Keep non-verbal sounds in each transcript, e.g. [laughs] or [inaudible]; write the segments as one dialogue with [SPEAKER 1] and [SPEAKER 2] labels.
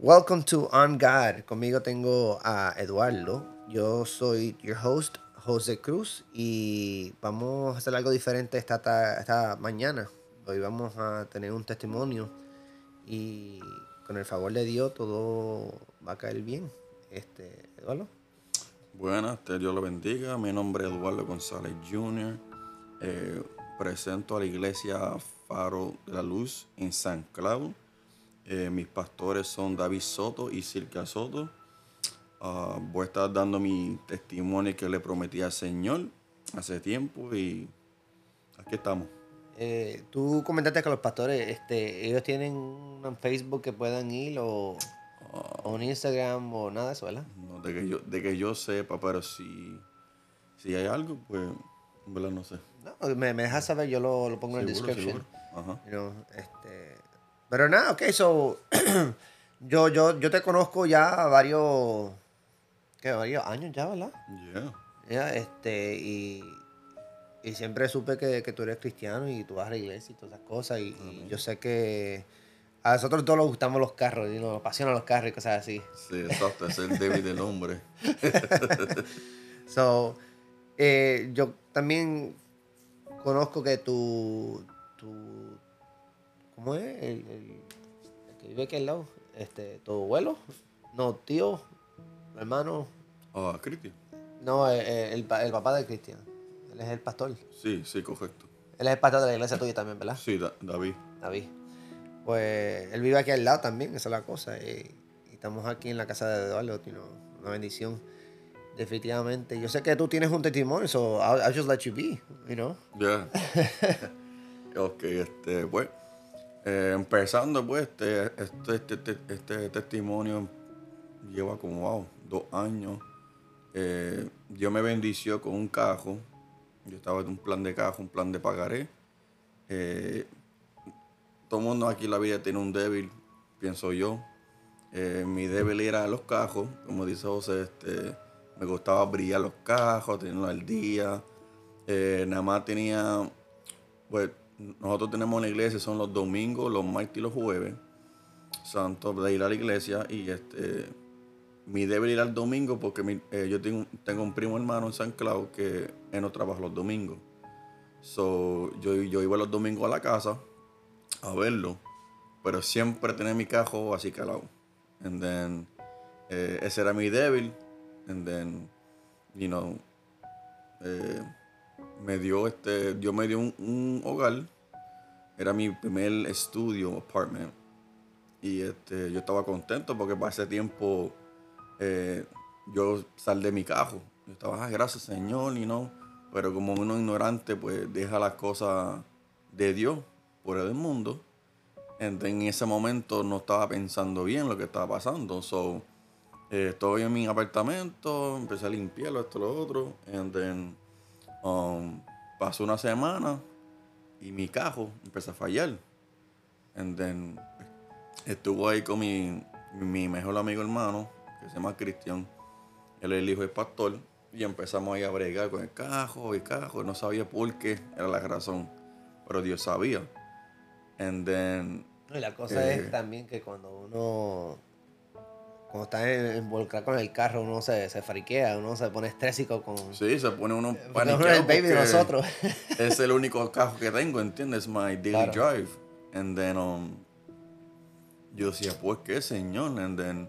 [SPEAKER 1] Welcome to On God. Conmigo tengo a Eduardo. Yo soy your host, José Cruz, y vamos a hacer algo diferente esta, ta- esta mañana. Hoy vamos a tener un testimonio y con el favor de Dios todo va a caer bien. Este, Eduardo.
[SPEAKER 2] Buenas, te Dios lo bendiga. Mi nombre es Eduardo González Jr. Eh, presento a la iglesia Faro de la Luz en San Cloud. Eh, mis pastores son David Soto y Silka Soto. Ah, voy a estar dando mi testimonio que le prometí al Señor hace tiempo y aquí estamos.
[SPEAKER 1] Eh, tú comentaste que los pastores, este, ellos tienen un Facebook que puedan ir o, o un Instagram o nada de eso, ¿verdad?
[SPEAKER 2] No, de, que yo, de que yo sepa, pero si, si hay algo, pues, en verdad no sé.
[SPEAKER 1] No, me, me dejas saber, yo lo, lo pongo en el
[SPEAKER 2] Seguro,
[SPEAKER 1] description.
[SPEAKER 2] seguro. Ajá.
[SPEAKER 1] You know, este, pero nada, ok, so, [clears throat] yo, yo, yo te conozco ya varios, ¿qué? Varios años ya, ¿verdad?
[SPEAKER 2] Yeah.
[SPEAKER 1] Ya, este, y, y siempre supe que, que tú eres cristiano y tú vas a la iglesia y todas esas cosas, y, y yo sé que a nosotros todos nos gustamos los carros, y nos apasionan los carros y cosas así.
[SPEAKER 2] Sí, exacto, es el débil del hombre. [laughs]
[SPEAKER 1] So, eh, yo también conozco que tu, tu ¿cómo es? El, el- el que vive aquí al lado, este, tu abuelo, no, tío, hermano,
[SPEAKER 2] Ah, Cristi.
[SPEAKER 1] no, eh, eh, el, pa- el papá de Cristian, él es el pastor,
[SPEAKER 2] Sí, sí, correcto.
[SPEAKER 1] él es el pastor de la iglesia tuya también, ¿verdad?
[SPEAKER 2] Sí, Da- David.
[SPEAKER 1] David. Pues él vive aquí al lado también, esa es la cosa. Y, y estamos aquí en la casa de Eduardo, you know, una bendición. Definitivamente. Yo sé que tú tienes un testimonio, so I'll, I'll just let you be, you know.
[SPEAKER 2] Ya. [laughs] ok, este, pues, eh, empezando, pues, este, este, este, este, este testimonio lleva como, wow, dos años. Eh, Dios me bendició con un cajo. Yo estaba en un plan de cajo, un plan de pagaré. Eh, todo mundo aquí en la vida tiene un débil, pienso yo. Eh, mi débil era los cajos, como dice José, este, me gustaba brillar los cajos, tenerlos al día. Eh, nada más tenía, pues nosotros tenemos una iglesia, son los domingos, los martes y los jueves, santo de ir a la iglesia y este, mi débil ir al domingo porque eh, yo tengo, tengo un primo hermano en San Cloud que él no trabaja los domingos. So, yo, yo iba los domingos a la casa a verlo, pero siempre tenía mi cajo así calado. And then, eh, ese era mi débil. And then, you know, eh, me dio este, Dios me dio un, un hogar. Era mi primer estudio, apartment. Y este, yo estaba contento porque para ese tiempo eh, yo salí de mi cajo. Yo estaba, "Ah, gracias Señor, y no. Pero como uno ignorante, pues deja las cosas de Dios por el mundo. Entonces, en ese momento no estaba pensando bien lo que estaba pasando. So, eh, estoy en mi apartamento, empecé a limpiarlo, esto, lo otro. And then, um, pasó una semana y mi cajo empezó a fallar. And then, estuvo ahí con mi, mi mejor amigo hermano, que se llama Cristian. Él es el hijo del pastor. Y empezamos ahí a bregar con el cajo y cajo. No sabía por qué era la razón. Pero Dios sabía. And then,
[SPEAKER 1] Y la cosa
[SPEAKER 2] Eh.
[SPEAKER 1] es también que cuando uno, cuando está en- involucrado con el carro, uno se, se friquea, uno se pone estrésico con...
[SPEAKER 2] sí, se pone uno
[SPEAKER 1] uno
[SPEAKER 2] paniqueado
[SPEAKER 1] es el baby de nosotros. [laughs]
[SPEAKER 2] es el único cajo que tengo, ¿entiendes? My daily
[SPEAKER 1] Claro.
[SPEAKER 2] drive. And then, um, yo decía, pues, ¿qué, Señor? And then,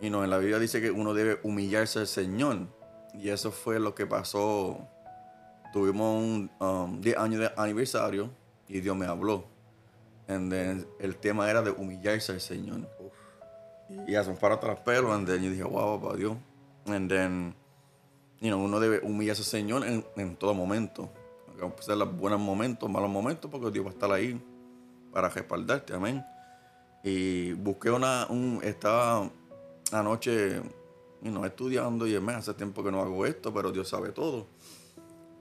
[SPEAKER 2] you know, en la Biblia dice que uno debe humillarse al Señor. Y eso fue lo que pasó. Tuvimos un um, 10 años de aniversario y Dios me habló. And then, el tema era de humillarse al Señor. Y eso para atrás pelo. And then, yo dije, wow, papá Dios. And then, you know, uno debe humillarse al Señor en, todo momento. Aunque sean los buenos momentos, malos momentos, porque Dios va a estar ahí para respaldarte, amén. Y busqué una, un, estaba anoche, you know, estudiando y me hace tiempo que no hago esto, pero Dios sabe todo.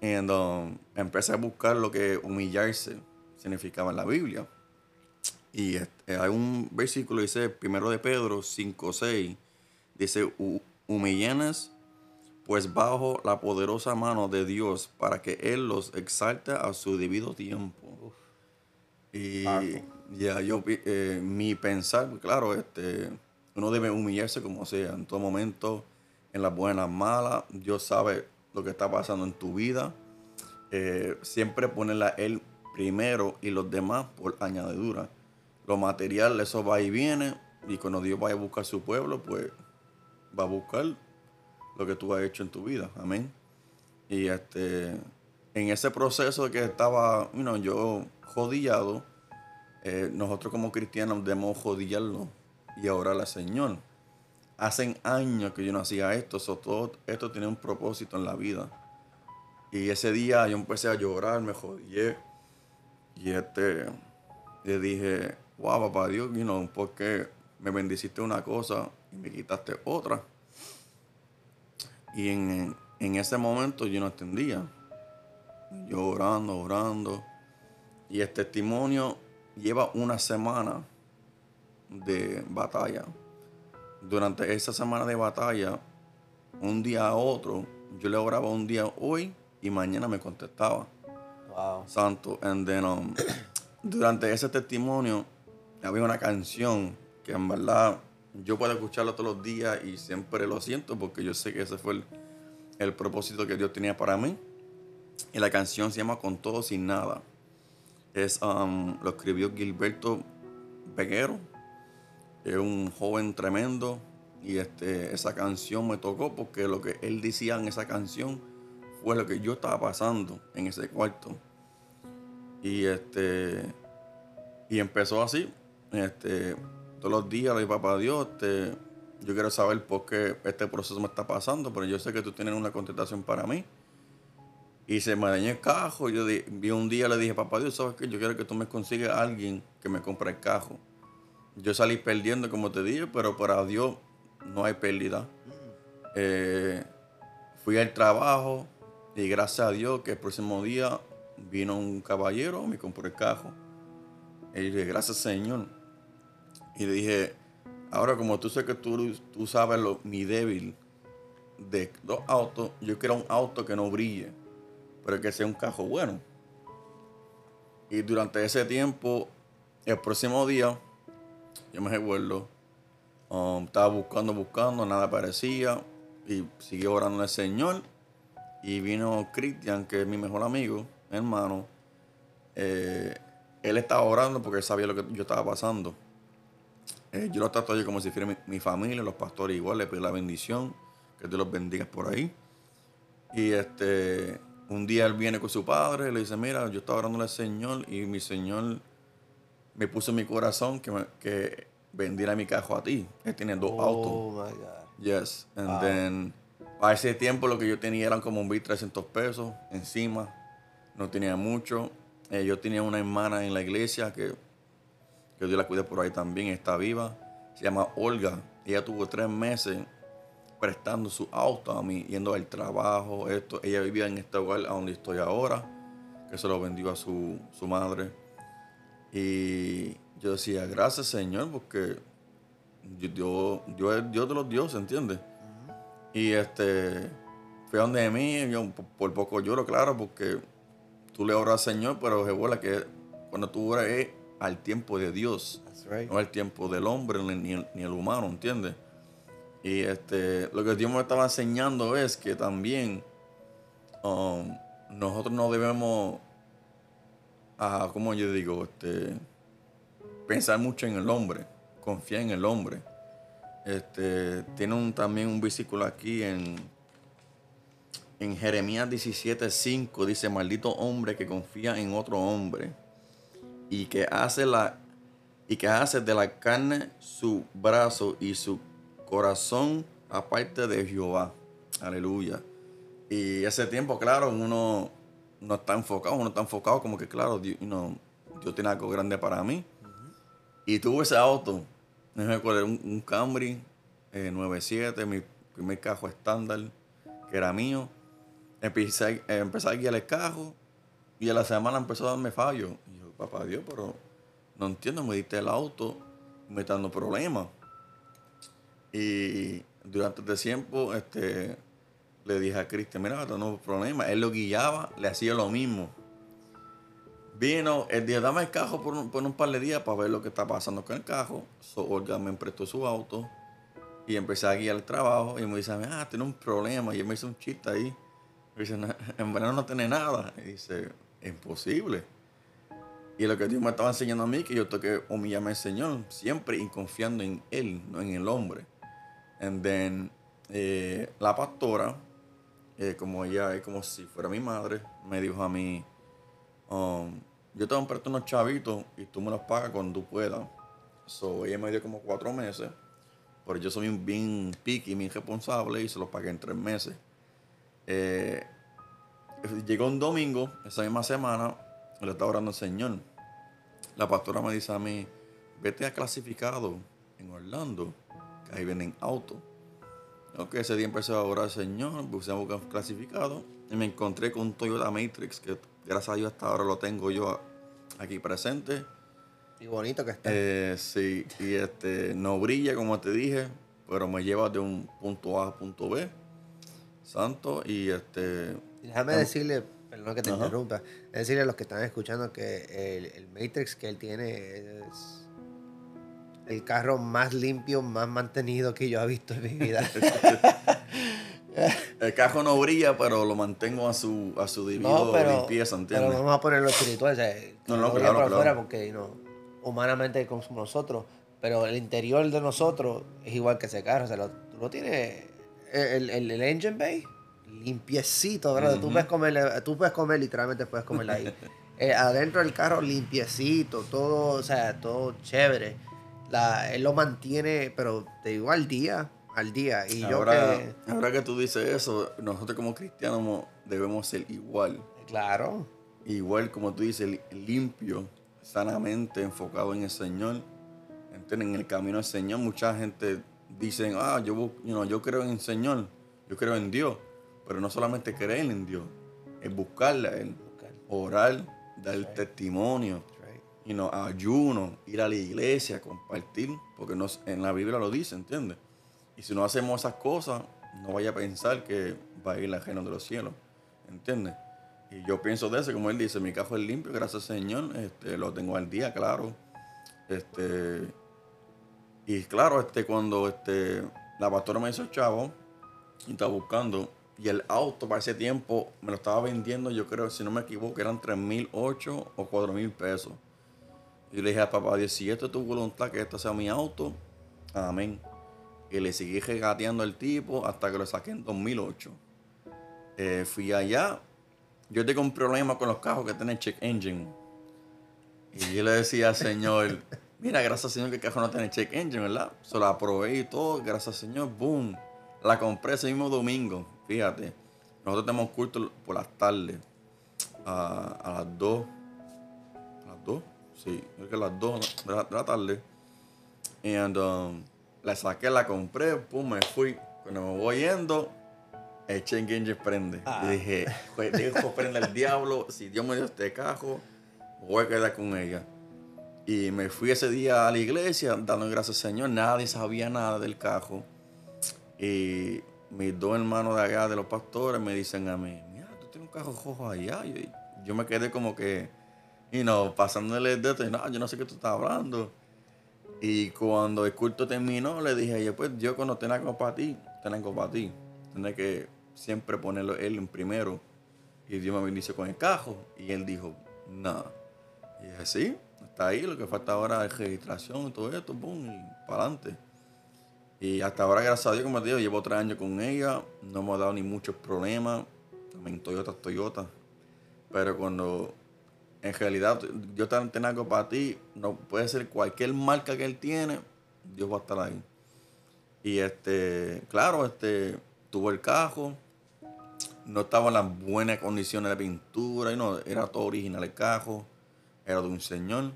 [SPEAKER 2] Y um, empecé a buscar lo que humillarse significaba en la Biblia. Y este, hay un versículo, dice, primero de Pedro 5, 6, dice, "Hu- humillanes pues bajo la poderosa mano de Dios para que Él los exalte a su debido tiempo. Y ya yo, eh, mi pensar, claro, este, uno debe humillarse como sea, en todo momento, en las buenas, malas. Dios sabe lo que está pasando en tu vida. Eh, siempre ponerla Él primero y los demás por añadidura. Lo material, eso va y viene. Y cuando Dios vaya a buscar su pueblo, pues va a buscar lo que tú has hecho en tu vida. Amén. Y este, en ese proceso que estaba, you yo jodillado, eh, nosotros como cristianos debemos jodillarlo y orar al Señor. Hacen años que yo no hacía esto, todo esto tiene un propósito en la vida. Y ese día yo empecé a llorar, me jodillé. Y este, le dije, wow, papá Dios, you know, ¿por qué me bendiciste una cosa y me quitaste otra? Y en, en ese momento yo no entendía. Yo orando, orando. Y el testimonio lleva una semana de batalla. Durante esa semana de batalla, un día a otro, yo le oraba un día hoy y mañana me contestaba. Wow. Santo. And then, um, [coughs] durante ese testimonio había una canción que en verdad yo puedo escucharlo todos los días y siempre lo siento porque yo sé que ese fue el, propósito que Dios tenía para mí. Y la canción se llama Con todo sin nada. Es, um, lo escribió Gilberto Peguero es un joven tremendo y este, esa canción me tocó porque lo que él decía en esa canción fue lo que yo estaba pasando en ese cuarto. Y este y empezó así. Este, todos los días le dije, papá Dios, este, yo quiero saber por qué este proceso me está pasando, pero yo sé que tú tienes una contestación para mí. Y se me dañó el cajo. Yo vi un día le dije, papá Dios, ¿sabes qué? Yo quiero que tú me consigas a alguien que me compre el cajo. Yo salí perdiendo, como te dije, pero para Dios no hay pérdida. Eh, fui al trabajo y gracias a Dios que el próximo día vino un caballero, me compró el cajo. Y dije, gracias Señor. Y dije, ahora como tú sabes que tú, tú sabes lo, mi débil de dos autos, yo quiero un auto que no brille, pero que sea un cajo bueno. Y durante ese tiempo, el próximo día, yo me recuerdo, um, estaba buscando, buscando, nada aparecía y siguió orando al Señor. Y vino Cristian, que es mi mejor amigo, hermano. Eh, él estaba orando porque él sabía lo que yo estaba pasando. Eh, yo lo trato yo como si fuera mi, familia, los pastores igual, le pido la bendición, que Dios los bendiga por ahí. Y este, un día él viene con su padre, y le dice, mira, yo estaba orando al Señor y mi Señor me puso en mi corazón que, que vendiera mi cajo a ti. Él tiene dos oh, autos. Oh my God. Yes. And then, para ese tiempo lo que yo tenía eran como un 300 pesos encima. No tenía mucho. Eh, yo tenía una hermana en la iglesia que, que Dios la cuide por ahí también, está viva. Se llama Olga. Ella tuvo tres meses prestando su auto a mí, yendo al trabajo, esto. Ella vivía en este lugar donde estoy ahora, que se lo vendió a su, su madre. Y yo decía, gracias Señor, porque Dios, es Dios de los dioses, ¿entiendes? Y este, fue donde de mí, yo por poco lloro, claro, porque tú le oras al Señor, pero es que cuando tú oras al tiempo de Dios, no al tiempo del hombre ni el, humano, ¿entiendes? Y este, lo que Dios me estaba enseñando es que también um, nosotros no debemos a, como yo digo, este, pensar mucho en el hombre, confiar en el hombre. Este, tiene un, también un versículo aquí en, en Jeremías 17:5, dice, maldito hombre que confía en otro hombre y que hace la y que hace de la carne su brazo y su corazón aparte de Jehová. Aleluya. Y ese tiempo, claro, uno no está enfocado, uno está enfocado como que, claro, Dios, tiene algo grande para mí. Y tuve ese auto, me recuerdo, un, un Camry 97, eh, mi primer carro estándar, que era mío. Empecé, empecé a guiar el carro y a la semana empezó a darme fallo. Papá Dios, pero no entiendo, me diste el auto, me está dando problemas. Y durante este tiempo, este, le dije a Cristian, mira, no problema. Él lo guiaba, le hacía lo mismo. Vino, el día dame el cajo por un, par de días para ver lo que está pasando con el cajo. So, Olga me prestó su auto. Y empecé a guiar el trabajo y me dice, ah, tiene un problema. Y él me hizo un chiste ahí. Me dice, en verano no tiene nada. Y dice, imposible. Y lo que Dios me estaba enseñando a mí, que yo tengo que humillarme al Señor, siempre y confiando en Él, no en el hombre. And then, eh, la pastora, eh, como ella es como si fuera mi madre, me dijo a mí, um, yo te voy a unos chavitos y tú me los pagas cuando tú puedas. So, ella me dio como cuatro meses, pero yo soy bien picky, bien responsable y se los pagué en tres meses. Eh, llegó un domingo, esa misma semana, le estaba orando al Señor. La pastora me dice a mí, vete a clasificado en Orlando, que ahí vienen autos. Ok, ese día empecé a orar al Señor, puse a buscar clasificado y me encontré con un Toyota Matrix que gracias a Dios hasta ahora lo tengo yo aquí presente.
[SPEAKER 1] Y bonito que está.
[SPEAKER 2] Eh, sí, y este no brilla como te dije, pero me lleva de un punto A a punto B. Santo, y este.
[SPEAKER 1] Déjame decirle, perdón que te interrumpa, decirle a los que están escuchando que el, el Matrix que él tiene es el carro más limpio, más mantenido que yo he visto en mi vida. [laughs]
[SPEAKER 2] el carro no brilla, pero lo mantengo a su, a su debido limpieza, ¿entiendes?
[SPEAKER 1] Pero vamos a ponerlo espiritual, o sea, no, no, claro, claro. Fuera porque no, humanamente como nosotros, pero el interior de nosotros es igual que ese carro, o sea, lo, lo tienes, el, el, el, engine bay, limpiecito, ¿verdad? tú, puedes comer, tú puedes comer, literalmente puedes comer ahí. [laughs] Eh, adentro del carro limpiecito, todo, o sea, todo chévere la, él lo mantiene, pero te digo al día, al día. Y
[SPEAKER 2] ahora,
[SPEAKER 1] yo que,
[SPEAKER 2] ahora que tú dices eso, nosotros como cristianos debemos ser igual.
[SPEAKER 1] Claro.
[SPEAKER 2] Igual como tú dices, limpio, sanamente enfocado en el Señor, en el camino del Señor. Mucha gente dice, ah, yo, yo creo en el Señor, yo creo en Dios, pero no solamente creer en Dios, es buscarle a Él, orar, dar testimonio, y no, ayuno, ir a la iglesia, compartir, porque en la Biblia lo dice, ¿entiendes? Y si no hacemos esas cosas, no vaya a pensar que va a ir la reino de los cielos, ¿entiendes? Y yo pienso de eso, como él dice, mi cajo es limpio, gracias Señor, este, lo tengo al día, claro. Este, y claro, este, cuando este, la pastora me hizo chavo y estaba buscando, y el auto para ese tiempo me lo estaba vendiendo, yo creo, si no me equivoco, eran 3 mil, 8 o 4 mil pesos. Y le dije a papá Dios, si esto es tu voluntad, que esto sea mi auto, amén. Y le seguí regateando al tipo hasta que lo saqué en 2008. Eh, fui allá. Yo tengo un problema con los carros que tienen check engine. Y yo le decía al Señor, mira, gracias Señor que el carro no tiene check engine, ¿verdad? Se la probé y todo, gracias Señor, boom. La compré ese mismo domingo, fíjate. Nosotros tenemos culto por las tardes, a, a las 2. A las 2 Sí, creo que a las 2 de la, tarde. Y um, la saqué, la compré, pum, me fui. Cuando me voy yendo, el chain engine prende. Ah. Y dije, dejo prende el diablo. Si Dios me dio este cajo, voy a quedar con ella. Y me fui ese día a la iglesia dando gracias al Señor. Nadie sabía nada del cajo. Y mis dos hermanos de allá, de los pastores, me dicen a mí, mira, tú tienes un cajo rojo allá. Y yo me quedé como que y no, pasándole el dedo, no, yo no sé qué tú estás hablando. Y cuando el culto terminó, le dije, yo pues yo cuando tenga algo para ti, tengo algo para ti. Tienes que siempre ponerlo él en primero. Y Dios me bendice con el cajo. Y él dijo, nada. Y dije, sí, está ahí, lo que falta ahora es registración y todo esto, boom, y para adelante. Y hasta ahora, gracias a Dios, como te digo, llevo tres años con ella, no hemos dado ni muchos problemas. También Toyota, Toyota. Pero cuando en realidad yo tengo algo para ti, no puede ser cualquier marca que él tiene, Dios va a estar ahí. Y este, claro, este, tuvo el cajo, no estaba en las buenas condiciones de pintura, y no, era todo original el cajo, era de un señor.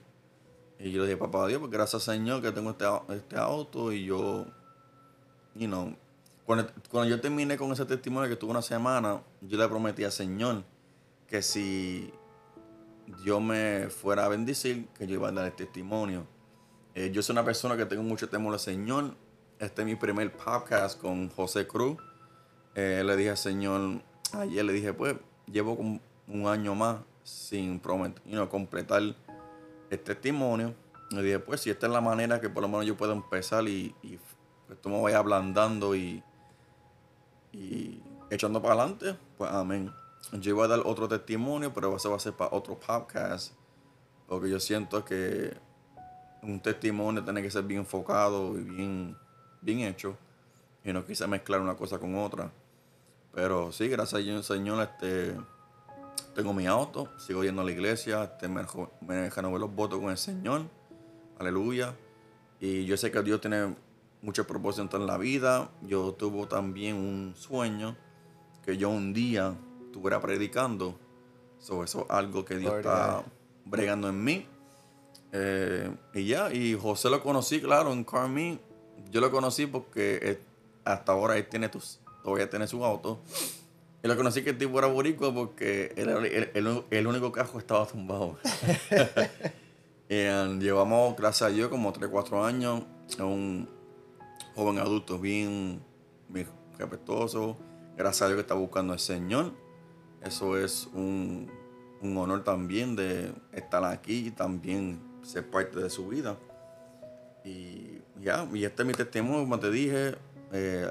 [SPEAKER 2] Y yo le dije, papá Dios, porque gracias Señor que tengo este, este auto y yo, you know, cuando, cuando yo terminé con ese testimonio que tuve una semana, yo le prometí al Señor que si Dios me fuera a bendecir, que yo iba a dar el testimonio. Eh, yo soy una persona que tengo mucho temor al Señor. Este es mi primer podcast con José Cruz. Eh, le dije al Señor, ayer le dije, pues, llevo un año más sin prometer, completar el testimonio. Le dije, pues, si esta es la manera que por lo menos yo puedo empezar y, pues tú me vayas ablandando y, y echando para adelante, pues amén. Yo iba a dar otro testimonio, pero eso va a ser para otro podcast, porque yo siento que un testimonio tiene que ser bien enfocado y bien, bien hecho, y no quise mezclar una cosa con otra. Pero sí, gracias a Dios, Señor, este, tengo mi auto, sigo yendo a la iglesia, este, me, me renové los votos con el Señor, aleluya. Y yo sé que Dios tiene muchos propósitos en la vida. Yo tuve también un sueño que yo un día estuviera predicando. sobre eso es algo que Dios está bregando en mí. Eh, y ya, y José lo conocí, claro, en Carmi. Yo lo conocí porque hasta ahora él tiene tus, todavía tiene su auto. Y lo conocí que el tipo era boricua porque el, el, único carro estaba tumbado. [laughs] [laughs] y llevamos, gracias a Dios, como 3, 4 años. Un joven adulto bien, bien respetuoso. Gracias a Dios que está buscando al Señor. Eso es un, honor también de estar aquí y también ser parte de su vida. Y ya, y este es mi testimonio, como te dije. Eh,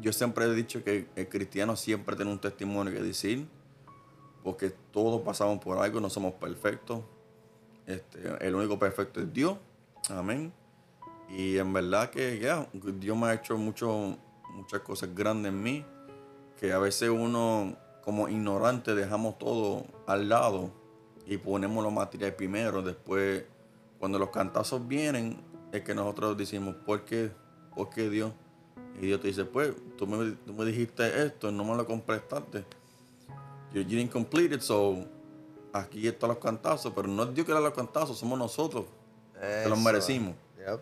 [SPEAKER 2] yo siempre he dicho que el cristiano siempre tiene un testimonio que decir, porque todos pasamos por algo, no somos perfectos. Este, el único perfecto es Dios. Amén. Y en verdad que ya, Dios me ha hecho mucho, muchas cosas grandes en mí, que a veces uno como ignorante dejamos todo al lado y ponemos los materiales primero, después cuando los cantazos vienen es que nosotros decimos, ¿por qué? ¿Por qué Dios? Y Dios te dice, pues, tú me, dijiste esto, no me lo completaste. You, didn't complete it, so aquí están los cantazos, pero no es Dios que da los cantazos, somos nosotros que los merecimos. Yep.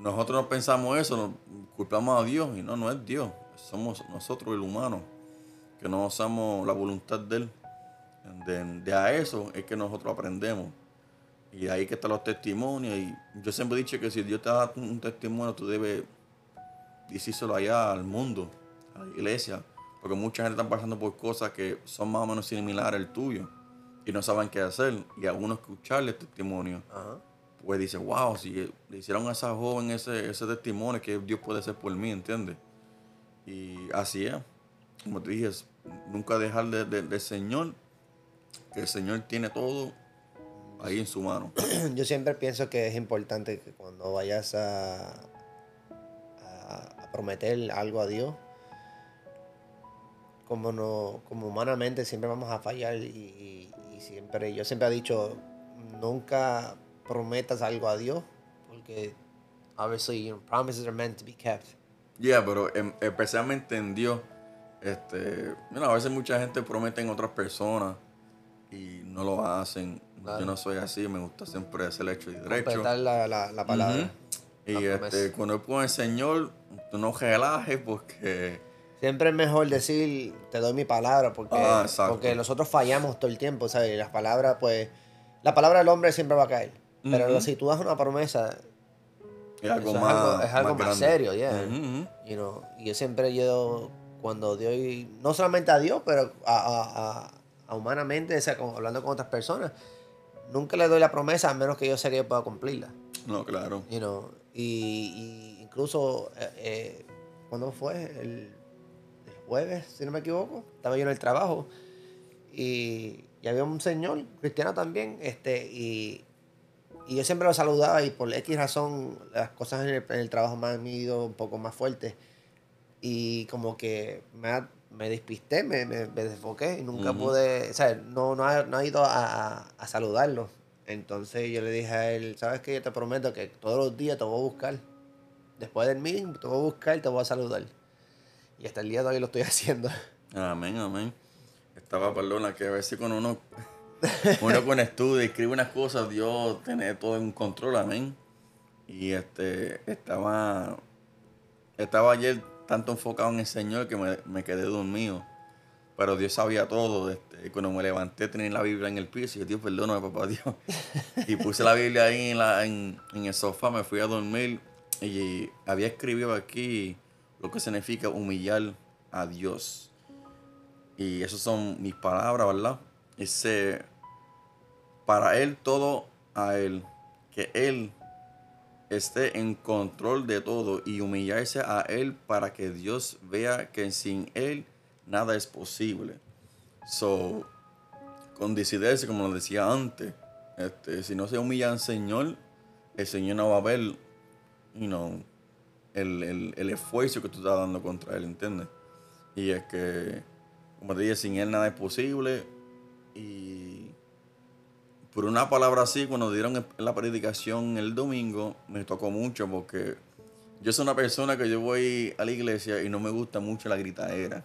[SPEAKER 2] nosotros no pensamos eso, nos culpamos a Dios y no, no es Dios, somos nosotros el humano, que no usamos la voluntad de Él. de a eso es que nosotros aprendemos. Y ahí que están los testimonios. Y yo siempre he dicho que si Dios te da un testimonio, tú debes decírselo allá al mundo, a la iglesia, porque mucha gente está pasando por cosas que son más o menos similares al tuyo y no saben qué hacer. Y a uno escucharle el testimonio, pues dice, wow, si le hicieron a esa joven ese, ese testimonio, que Dios puede hacer por mí, ¿entiendes? Y así es. Como te dije, nunca dejar de, del Señor, que el Señor tiene todo ahí en su mano. [clears throat]
[SPEAKER 1] Yo siempre pienso que es importante que cuando vayas a, prometer algo a Dios, como, no, como humanamente siempre vamos a fallar y, siempre, yo siempre he dicho, nunca prometas algo a Dios, porque obviously you promises are meant to be kept.
[SPEAKER 2] Yeah, pero especialmente en Dios, este, a veces mucha gente promete en otras personas y no lo hacen. Yo no soy así, me gusta siempre hacer el hecho y derecho.
[SPEAKER 1] la, la, la palabra.
[SPEAKER 2] Y este, cuando pone el Señor, tú no relajes porque...
[SPEAKER 1] Siempre es mejor decir, te doy mi palabra, porque, ah, porque nosotros fallamos todo el tiempo, ¿sabes? Las palabras, pues, la palabra del hombre siempre va a caer. Pero si tú das una promesa,
[SPEAKER 2] es algo más,
[SPEAKER 1] es algo más, serio, yeah. y yo siempre yo, cuando Dios, no solamente a Dios, pero a, a, humanamente, o sea, hablando con otras personas, nunca le doy la promesa a menos que yo sé que yo pueda cumplirla.
[SPEAKER 2] No, claro.
[SPEAKER 1] You know, y, incluso, eh, eh, ¿cuándo fue? El, jueves, si no me equivoco. Estaba yo en el trabajo y, había un señor cristiano también, este, y, yo siempre lo saludaba y por X razón las cosas en el, trabajo me han ido un poco más fuertes y como que me, me despisté, me, me, desfoqué y nunca pude, o sea, no, no, ha, no ha ido a, a saludarlo. Entonces yo le dije a él, ¿sabes qué? Yo te prometo que todos los días te voy a buscar. Después del meeting te voy a buscar y te voy a saludar. Y hasta el día de hoy lo estoy [laughs] haciendo.
[SPEAKER 2] Amén, amén. Estaba, perdona, que a veces cuando uno, [laughs] uno con estudio escribe unas cosas, Dios tiene todo en control, amén. Y este, estaba, estaba ayer tanto enfocado en el Señor que me, me quedé dormido. Pero Dios sabía todo. Este, cuando me levanté tenía la Biblia en el piso y dije, Dios, perdóname, papá Dios. [laughs] y puse la Biblia ahí en, la, en, el sofá, me fui a dormir y había escrito aquí lo que significa humillar a Dios. Y esas son mis palabras, ¿verdad? Dice, para Él todo a Él, que Él esté en control de todo y humillarse a Él para que Dios vea que sin Él nada es posible. So, con decidirse, como lo decía antes, este, si no se humilla al Señor, el Señor no va a ver know, el, el, esfuerzo que tú estás dando contra Él, ¿entiendes? Y es que, como te dije, sin Él nada es posible. Y por una palabra así, cuando dieron la predicación el domingo, me tocó mucho porque yo soy una persona que yo voy a la iglesia y no me gusta mucho la gritadera,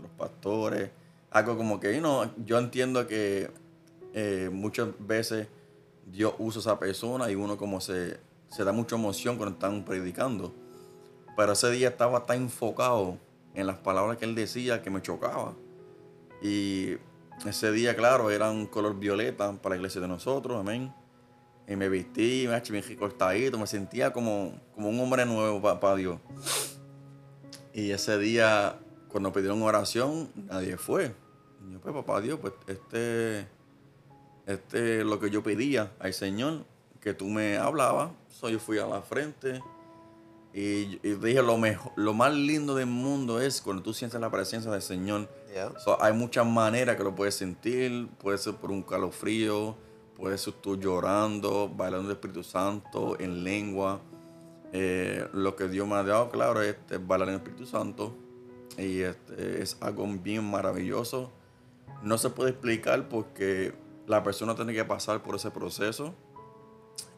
[SPEAKER 2] los pastores, algo como que, yo entiendo que eh, muchas veces Dios usa esa persona y uno como se, se da mucha emoción cuando están predicando. Pero ese día estaba tan enfocado en las palabras que él decía que me chocaba. Y ese día, claro, era un color violeta para la iglesia de nosotros, amén. Y me vestí, me bien cortadito, me sentía como, como un hombre nuevo para Dios. Y ese día, cuando pidieron oración, nadie fue. Y yo, pues, papá Dios, pues este, este es lo que yo pedía al Señor, que tú me hablabas. So, yo fui a la frente y, dije, lo, mejor, lo más lindo del mundo es cuando tú sientes la presencia del Señor. Hay muchas maneras que lo puedes sentir. Puede ser por un calofrío, puede ser tú llorando, bailando el Espíritu Santo en lengua. Eh, lo que Dios me ha dado, claro, es este, bailar en el Espíritu Santo. Y este, es algo bien maravilloso. No se puede explicar porque la persona tiene que pasar por ese proceso.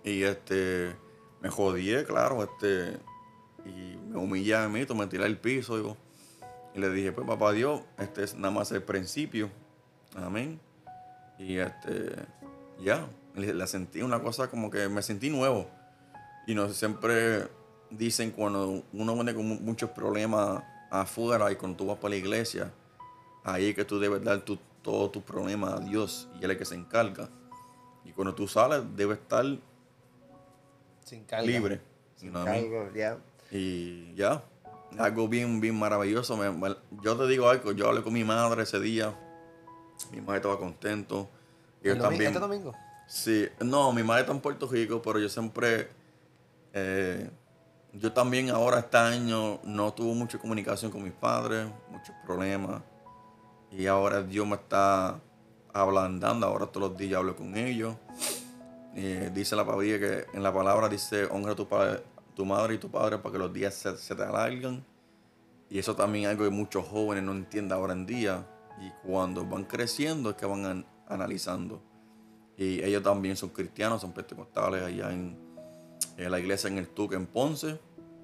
[SPEAKER 2] Y este me jodí, claro, este y me humillé a mí, me tiré al piso. Y le dije, pues papá Dios, este es nada más el principio. Amén. Y este, ya, la sentí una cosa como que me sentí nuevo. Y no siempre dicen cuando uno viene con muchos problemas afuera y cuando tú vas para la iglesia, ahí es que tú debes dar tu, todos tus problemas a Dios y Él es el que se encarga. Y cuando tú sales, debes estar
[SPEAKER 1] Sin
[SPEAKER 2] libre.
[SPEAKER 1] Sin cargo, ya.
[SPEAKER 2] Y ya, algo bien, bien maravilloso. yo te digo algo, yo hablé con mi madre ese día. Mi madre estaba contento.
[SPEAKER 1] Y ¿El también. ¿Este domingo?
[SPEAKER 2] Sí, no, mi madre está en Puerto Rico, pero yo siempre. Eh, yo también ahora este año no tuve mucha comunicación con mis padres, muchos problemas. Y ahora Dios me está ablandando, ahora todos los días hablo con ellos. dice la palabra que en la palabra dice, honra a tu padre tu madre y tu padre para que los días se, te alarguen. Y eso también es algo que muchos jóvenes no entienden ahora en día. Y cuando van creciendo es que van analizando. Y ellos también son cristianos, son pentecostales allá en, la iglesia en el Tuque, en Ponce,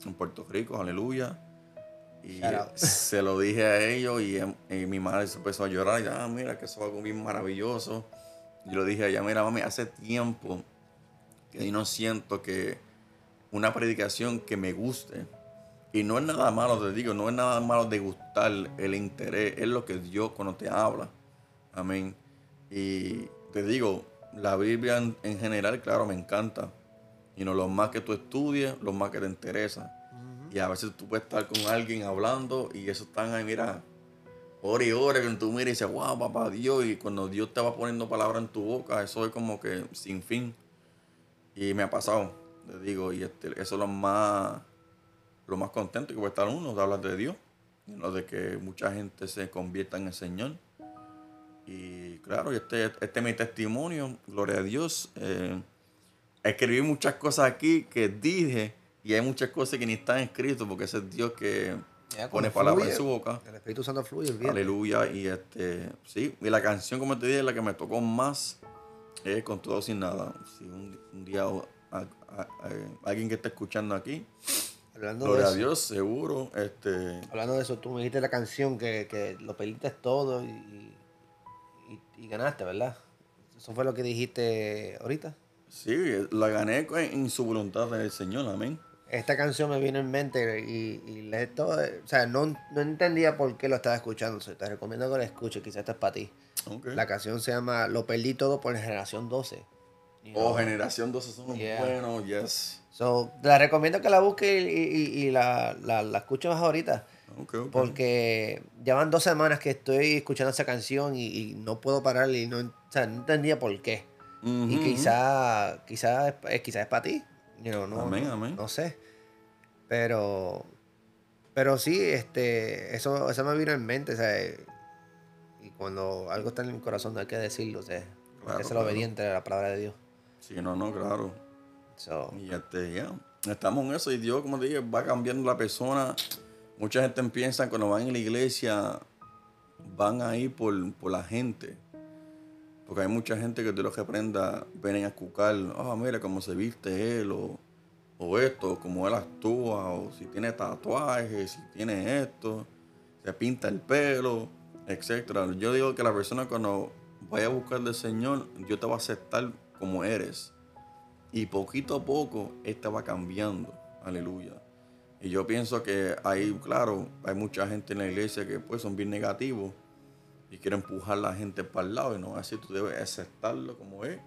[SPEAKER 2] en Puerto Rico, aleluya. Y [laughs] se lo dije a ellos y, mi madre se empezó a llorar. Y ah, mira, que eso es algo bien maravilloso. Y lo dije a ella, mira, mami, hace tiempo que yo no siento que una predicación que me guste. Y no es nada malo, te digo, no es nada malo de gustar el interés, es lo que Dios cuando te habla. Amén. Y te digo, la Biblia en, general, claro, me encanta. Y no lo más que tú estudies, lo más que te interesa. Y a veces tú puedes estar con alguien hablando y eso están ahí, mira, hora y hora, que tú miras y dices, wow, papá Dios. Y cuando Dios te va poniendo palabras en tu boca, eso es como que sin fin. Y me ha pasado le digo, y este, eso es lo más, lo más contento que puede estar uno, de hablar de Dios, lo de que mucha gente se convierta en el Señor. Y claro, este, este es mi testimonio, gloria a Dios. Eh, escribí muchas cosas aquí que dije y hay muchas cosas que ni están escritas porque ese es Dios que pone palabras en su boca.
[SPEAKER 1] El Espíritu Santo fluye.
[SPEAKER 2] Bien. Aleluya. Y este, sí, y la canción, como te dije, la que me tocó más es Con todo sin nada. Si un día alguien que está escuchando aquí. Hablando Gloria a Dios, seguro. Este...
[SPEAKER 1] Hablando de eso, tú me dijiste la canción que, que lo perdiste todo y, y, ganaste, ¿verdad? Eso fue lo que dijiste ahorita.
[SPEAKER 2] Sí, la gané en su voluntad del Señor, amén.
[SPEAKER 1] Esta canción me vino en mente y, y todo, o sea, no, no, entendía por qué lo estaba escuchando. te recomiendo que lo escuches, quizás esto es para ti. La canción se llama Lo perdí todo por Generación 12.
[SPEAKER 2] Oh, Generación 12 son buenos, yes.
[SPEAKER 1] So, la recomiendo que la busques y, la, la, la escuches más ahorita. Porque llevan dos semanas que estoy escuchando esa canción y, no puedo parar y no, o sea, no entendía por qué. Y quizá, quizá, quizá es para ti. no,
[SPEAKER 2] Amén, amén.
[SPEAKER 1] no sé. Pero, pero sí, este, eso, eso me vino en mente, o sea, y cuando algo está en mi corazón hay que decirlo, o sea, hay
[SPEAKER 2] Claro,
[SPEAKER 1] que ser
[SPEAKER 2] claro.
[SPEAKER 1] obediente a la palabra de Dios.
[SPEAKER 2] Sí, no, no, claro.
[SPEAKER 1] So,
[SPEAKER 2] Y este, ya, estamos en eso y Dios, como te dije, va cambiando la persona. Mucha gente piensa cuando van a la iglesia, van ahí por, por la gente. Porque hay mucha gente que Dios los reprenda, vienen a escuchar, ah, mira cómo se viste él, o, o esto, cómo él actúa, o si tiene tatuajes, si tiene esto, se pinta el pelo, etcétera. Yo digo que la persona cuando vaya a buscar del Señor, Dios te va a aceptar como eres. Y poquito a poco, esta va cambiando. Aleluya. Y yo pienso que hay, claro, hay mucha gente en la iglesia que pues son bien negativos y quieren empujar a la gente para el lado. Y no así, tú debes aceptarlo como es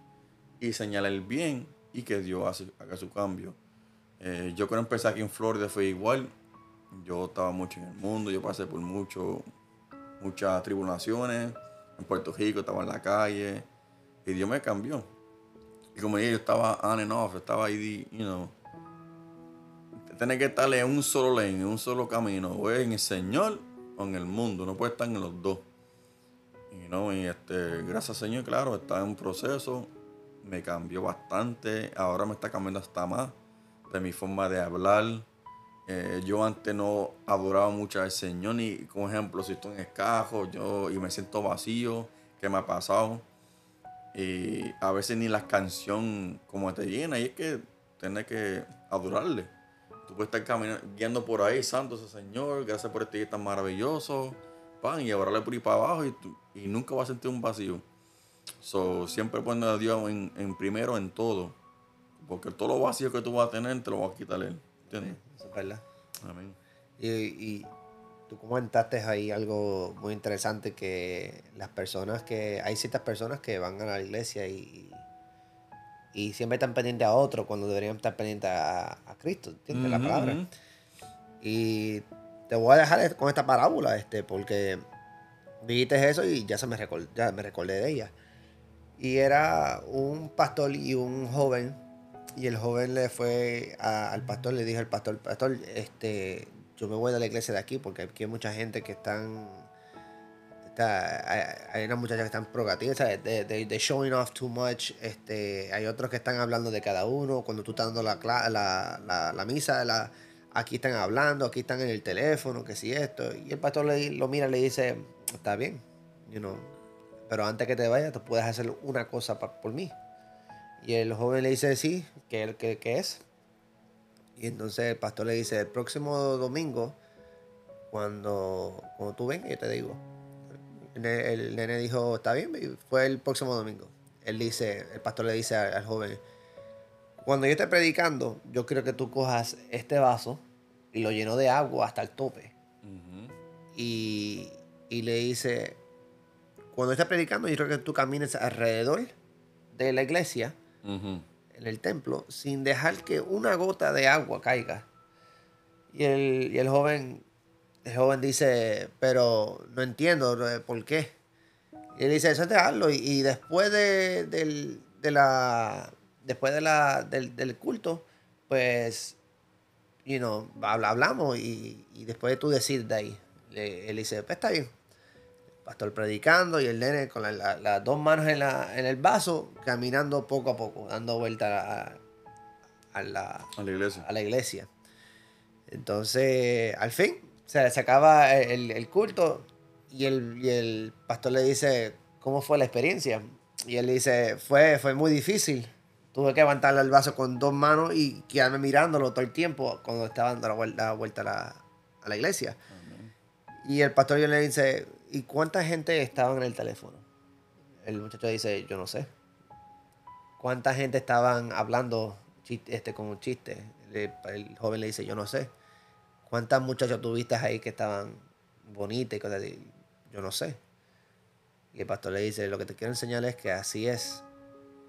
[SPEAKER 2] y señalar el bien y que Dios hace- haga su cambio. Eh, yo cuando empecé aquí en Florida fue igual. Yo estaba mucho en el mundo, yo pasé por mucho, muchas tribulaciones. En Puerto Rico estaba en la calle y Dios me cambió. Y como dije, yo estaba on and off, estaba ahí, you know. Tienes que estar en un solo lane, en un solo camino, o en el Señor o en el mundo, no puede estar en los dos. Y, no, y este, gracias al Señor, claro, está en un proceso, me cambió bastante, ahora me está cambiando hasta más de mi forma de hablar. Eh, yo antes no adoraba mucho al Señor, ni como ejemplo, si estoy en escajo yo, y me siento vacío, ¿qué me ha pasado? Y a veces ni la canción como te llena, y es que tienes que adorarle. Tú puedes estar caminando, guiando por ahí, santo ese Señor, gracias por este día tan maravilloso, pan, y adorarle por ahí para abajo, y, tú- y nunca vas a sentir un vacío. So, siempre pone a Dios en, en primero en todo, porque todo lo vacío que tú vas a tener te lo va a quitar Él. ¿Entiendes?
[SPEAKER 1] eso es verdad.
[SPEAKER 2] Amén.
[SPEAKER 1] Y, y tú comentaste ahí algo muy interesante que las personas que hay ciertas personas que van a la iglesia y, y siempre están pendientes a otro cuando deberían estar pendientes a, a Cristo, ¿entiendes? La palabra. Y te voy a dejar con esta parábola, este, porque dijiste eso y ya se me recordé, ya me recordé de ella. Y era un pastor y un joven. Y el joven le fue a- al pastor, le dijo al pastor, pastor, este, yo me voy de la iglesia de aquí porque aquí hay mucha gente que están... Está, hay, hay unas muchachas que están progativas. De, de, showing off too much. Este, hay otros que están hablando de cada uno. Cuando tú estás dando la, la, la, la misa, la, aquí están hablando, aquí están en el teléfono, que si esto. Y el pastor le, lo mira y le dice, está bien, you know, pero antes que te vayas, tú puedes hacer una cosa pa- por mí. Y el joven le dice, sí, ¿qué, qué, qué es? Y entonces el pastor le dice, el próximo domingo, cuando, cuando tú vengas, yo te digo. El, ne- el nene dijo, está bien, fue el próximo domingo. Él dice, el pastor le dice al, al joven, cuando yo esté predicando, yo quiero que tú cojas este vaso y lo lleno de agua hasta el tope. Y, y le dice, cuando estés predicando, yo creo que tú camines alrededor de la iglesia. En el templo, sin dejar que una gota de agua caiga. Y el, y el joven, el joven dice, pero no entiendo eh, por qué. Y él dice, eso es dejarlo. Y, después de, del, de la, después de la, del, del culto, pues, you know, habla- hablamos y, y después de tú decir de ahí. Él dice, pues está. Pastor predicando y el nene con la- la- las dos manos en, la, en el vaso, caminando poco a poco, dando vuelta a, a la,
[SPEAKER 2] A la iglesia.
[SPEAKER 1] a la iglesia. Entonces, al fin, se, se acaba el, el culto y el, y el pastor le dice, ¿cómo fue la experiencia? Y él le dice, fue, fue muy difícil. Tuve que levantarle el vaso con dos manos y quedarme mirándolo todo el tiempo cuando estaba dando la vuelta, la vuelta a, la, a la iglesia.
[SPEAKER 2] Amén.
[SPEAKER 1] Y el pastor le dice, ¿y cuánta gente estaba en el teléfono? El muchacho dice, yo no sé. ¿Cuánta gente estaban hablando chiste, este, con un chiste? El joven le dice, yo no sé. ¿Cuántas muchachas tuviste ahí que estaban bonitas y cosas así? Yo no sé. Y el pastor le dice, lo que te quiero enseñar es que así es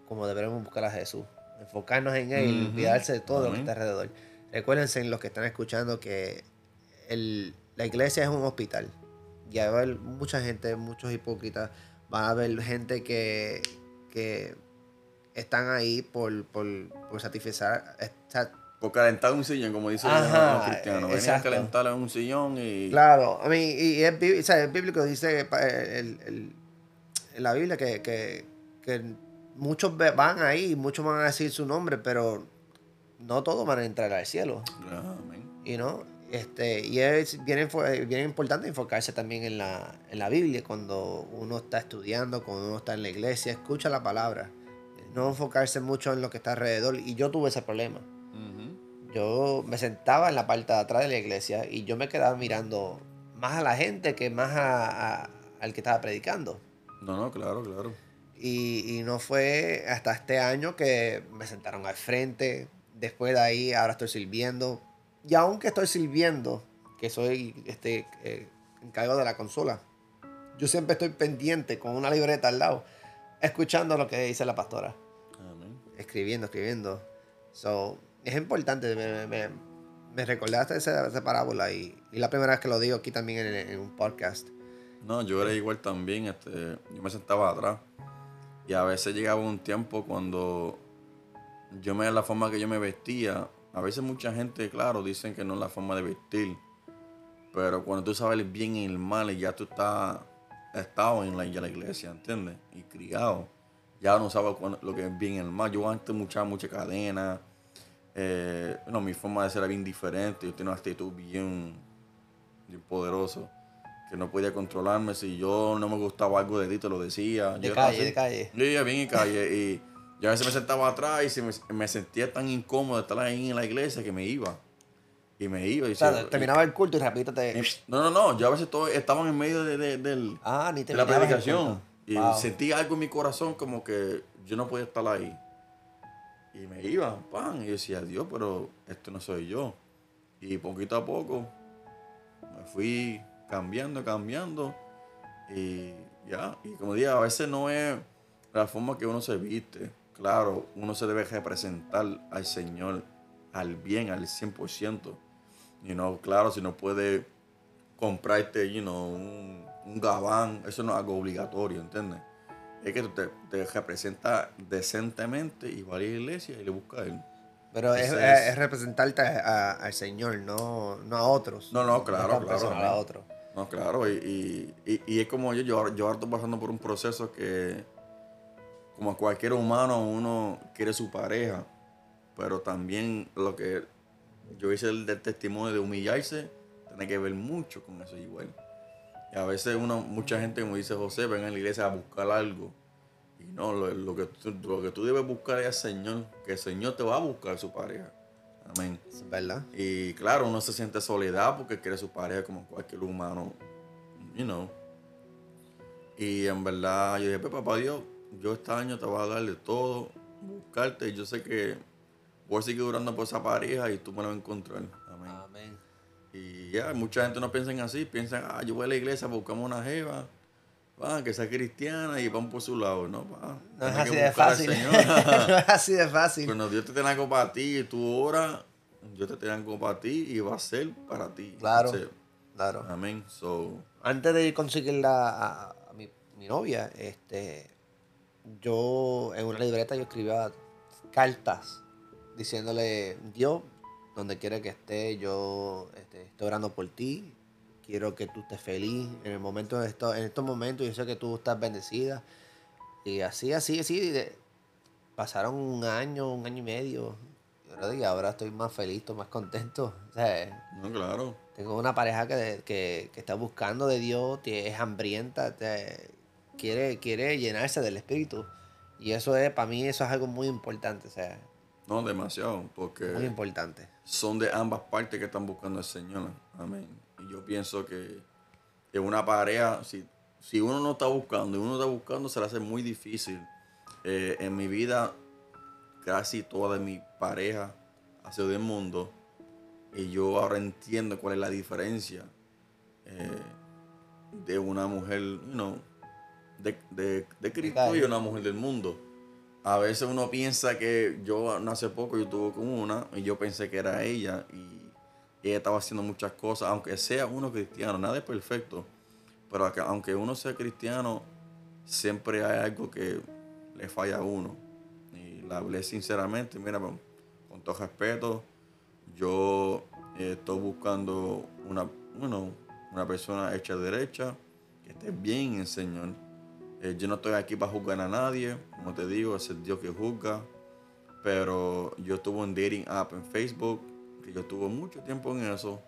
[SPEAKER 1] como deberemos buscar a Jesús. Enfocarnos en Él y olvidarse de todo lo que está alrededor. Recuérdense, los que están escuchando, que el- la iglesia es un hospital. Y va a haber mucha gente, muchos hipócritas. Va a haber gente que, que están ahí por, por, por satisfacer, esta-
[SPEAKER 2] Por calentar un sillón, como dicen
[SPEAKER 1] Ajá,
[SPEAKER 2] los cristianos. Venir a calentar un sillón y...
[SPEAKER 1] Claro, a mí, y es, bí- o sea, es bíblico, dice pa- el- el- en la Biblia que, que, que muchos van ahí, muchos van a decir su nombre, pero no todos van a entrar al cielo.
[SPEAKER 2] Amén.
[SPEAKER 1] Y no, este, y es bien, bien importante enfocarse también en la, en la Biblia cuando uno está estudiando, cuando uno está en la iglesia, escucha la palabra. No enfocarse mucho en lo que está alrededor. Y yo tuve ese problema. Yo me sentaba en la parte de atrás de la iglesia y yo me quedaba mirando más a la gente que más a- a- al que estaba predicando.
[SPEAKER 2] No, no, claro, claro.
[SPEAKER 1] Y, y no fue hasta este año que me sentaron al frente. Después de ahí, ahora estoy sirviendo. Y aunque estoy sirviendo, que soy este, eh, encargado de la consola, yo siempre estoy pendiente con una libreta al lado, escuchando lo que dice la pastora
[SPEAKER 2] Amén.
[SPEAKER 1] escribiendo, escribiendo. So, es importante, me, me, me recordaste esa, esa parábola y, y la primera vez que lo digo aquí también en, en un podcast.
[SPEAKER 2] No, yo era igual también, este, yo me sentaba atrás y a veces llegaba un tiempo cuando yo me la forma que yo me vestía, a veces mucha gente, claro, dicen que no es la forma de vestir, pero cuando tú sabes el bien y el mal ya tú estás estado en la, iglesia, ¿entiendes? Y criado, ya no sabes cuándo- lo que es bien y el mal. Yo antes mucha mucha cadena, eh, no, mi forma de ser era bien diferente, yo tenía una actitud bien, bien poderoso que no podía controlarme. Si yo no me gustaba algo de ti, te lo decía.
[SPEAKER 1] De
[SPEAKER 2] Yo
[SPEAKER 1] calle,
[SPEAKER 2] así.
[SPEAKER 1] de calle.
[SPEAKER 2] Sí, bien en calle. Y yo a veces me sentaba atrás y se me, me sentía tan incómodo estar ahí en la iglesia que me iba. Y me iba. Y
[SPEAKER 1] O sea,
[SPEAKER 2] se-
[SPEAKER 1] terminaba el culto y rapidito te...
[SPEAKER 2] y- no, no, no. Yo a veces todo, estaban en medio de, de- del,
[SPEAKER 1] Ah, ni
[SPEAKER 2] de la predicación. Y
[SPEAKER 1] Wow.
[SPEAKER 2] sentí algo en mi corazón como que yo no podía estar ahí. Y me iba, pan. Y yo decía, Dios, pero esto no soy yo. Y poquito a poco me fui cambiando, cambiando. Y ya, y como digo, a veces no es la forma que uno se viste. Claro, uno se debe representar al Señor al bien, al 100%. Y no, claro, si no puede comprarte, you know, un, un gabán, eso no es algo obligatorio, ¿entiendes? Es que tú te, te representas decentemente y va a la iglesia y le busca a él.
[SPEAKER 1] Pero es, es-
[SPEAKER 2] es-
[SPEAKER 1] es representarte a- al Señor, no, no a otros.
[SPEAKER 2] No, no, claro,
[SPEAKER 1] tan
[SPEAKER 2] claro,
[SPEAKER 1] a otros.
[SPEAKER 2] No, claro, y, y, y- y es como yo, yo, yo ahora estoy pasando por un proceso que, como cualquier humano, uno quiere su pareja, pero también lo que yo hice el del testimonio de humillarse, tiene que ver mucho con eso igual. Y a veces uno, mucha gente, como dice José, ven a la iglesia a buscar algo. Y no, lo, lo que, tú, lo que tú debes buscar es al Señor, que el Señor te va a buscar su pareja. Amén.
[SPEAKER 1] Es verdad.
[SPEAKER 2] Y claro, uno se siente soledad porque quiere su pareja como cualquier humano, you know. Y en verdad, yo dije, pues papá Dios, yo este año te voy a dar de todo, buscarte, y yo sé que voy a seguir durando por esa pareja y tú me la vas a encontrar. Amén.
[SPEAKER 1] Amén.
[SPEAKER 2] Y ya, mucha gente no piensa así, piensan, ah, yo voy a la iglesia, buscamos una jeva, va, que sea cristiana y van por su lado, ¿no? Pa,
[SPEAKER 1] No es así de fácil. [laughs] No es así de fácil.
[SPEAKER 2] Cuando Dios te tiene algo para ti y tú oras, Dios te tiene algo para ti y va a ser para ti.
[SPEAKER 1] Claro.
[SPEAKER 2] Entonces,
[SPEAKER 1] Claro.
[SPEAKER 2] amén. So,
[SPEAKER 1] antes de conseguir la, a, a mi, mi novia, este, yo en una libreta yo escribía cartas diciéndole, Dios, donde quiera que esté, yo este, estoy orando por ti, quiero que tú estés feliz en el momento de esto, en estos momentos, yo sé que tú estás bendecida. Y así, así, así, de- pasaron un año, un año y medio. Y ahora, estoy más feliz, estoy más contento. O sea,
[SPEAKER 2] no, claro.
[SPEAKER 1] tengo una pareja que, que, que está buscando de Dios, que es hambrienta, te- quiere, quiere llenarse del Espíritu. Y eso es, para mí, eso es algo muy importante, o sea,
[SPEAKER 2] No, demasiado, porque
[SPEAKER 1] muy importante.
[SPEAKER 2] son de ambas partes que están buscando al Señor. Amén. Y yo pienso que en una pareja, si, si uno no está buscando y uno está buscando, se le hace muy difícil. Eh, en mi vida, casi toda mi pareja ha sido del mundo. Y yo ahora entiendo cuál es la diferencia eh, de una mujer, you know, de, de, de Cristo y una mujer del mundo. A veces uno piensa que yo no hace poco yo estuve con una y yo pensé que era ella y ella estaba haciendo muchas cosas, aunque sea uno cristiano, nada es perfecto, pero acá- aunque uno sea cristiano, siempre hay algo que le falla a uno. Y la hablé sinceramente, mira, con, con todo respeto, yo eh, estoy buscando una, bueno, una persona hecha derecha, que esté bien en el Señor. Eh, yo no estoy aquí para juzgar a nadie, como te digo, es el Dios que juzga. Pero yo tuve un dating app en Facebook, que yo tuve mucho tiempo en eso.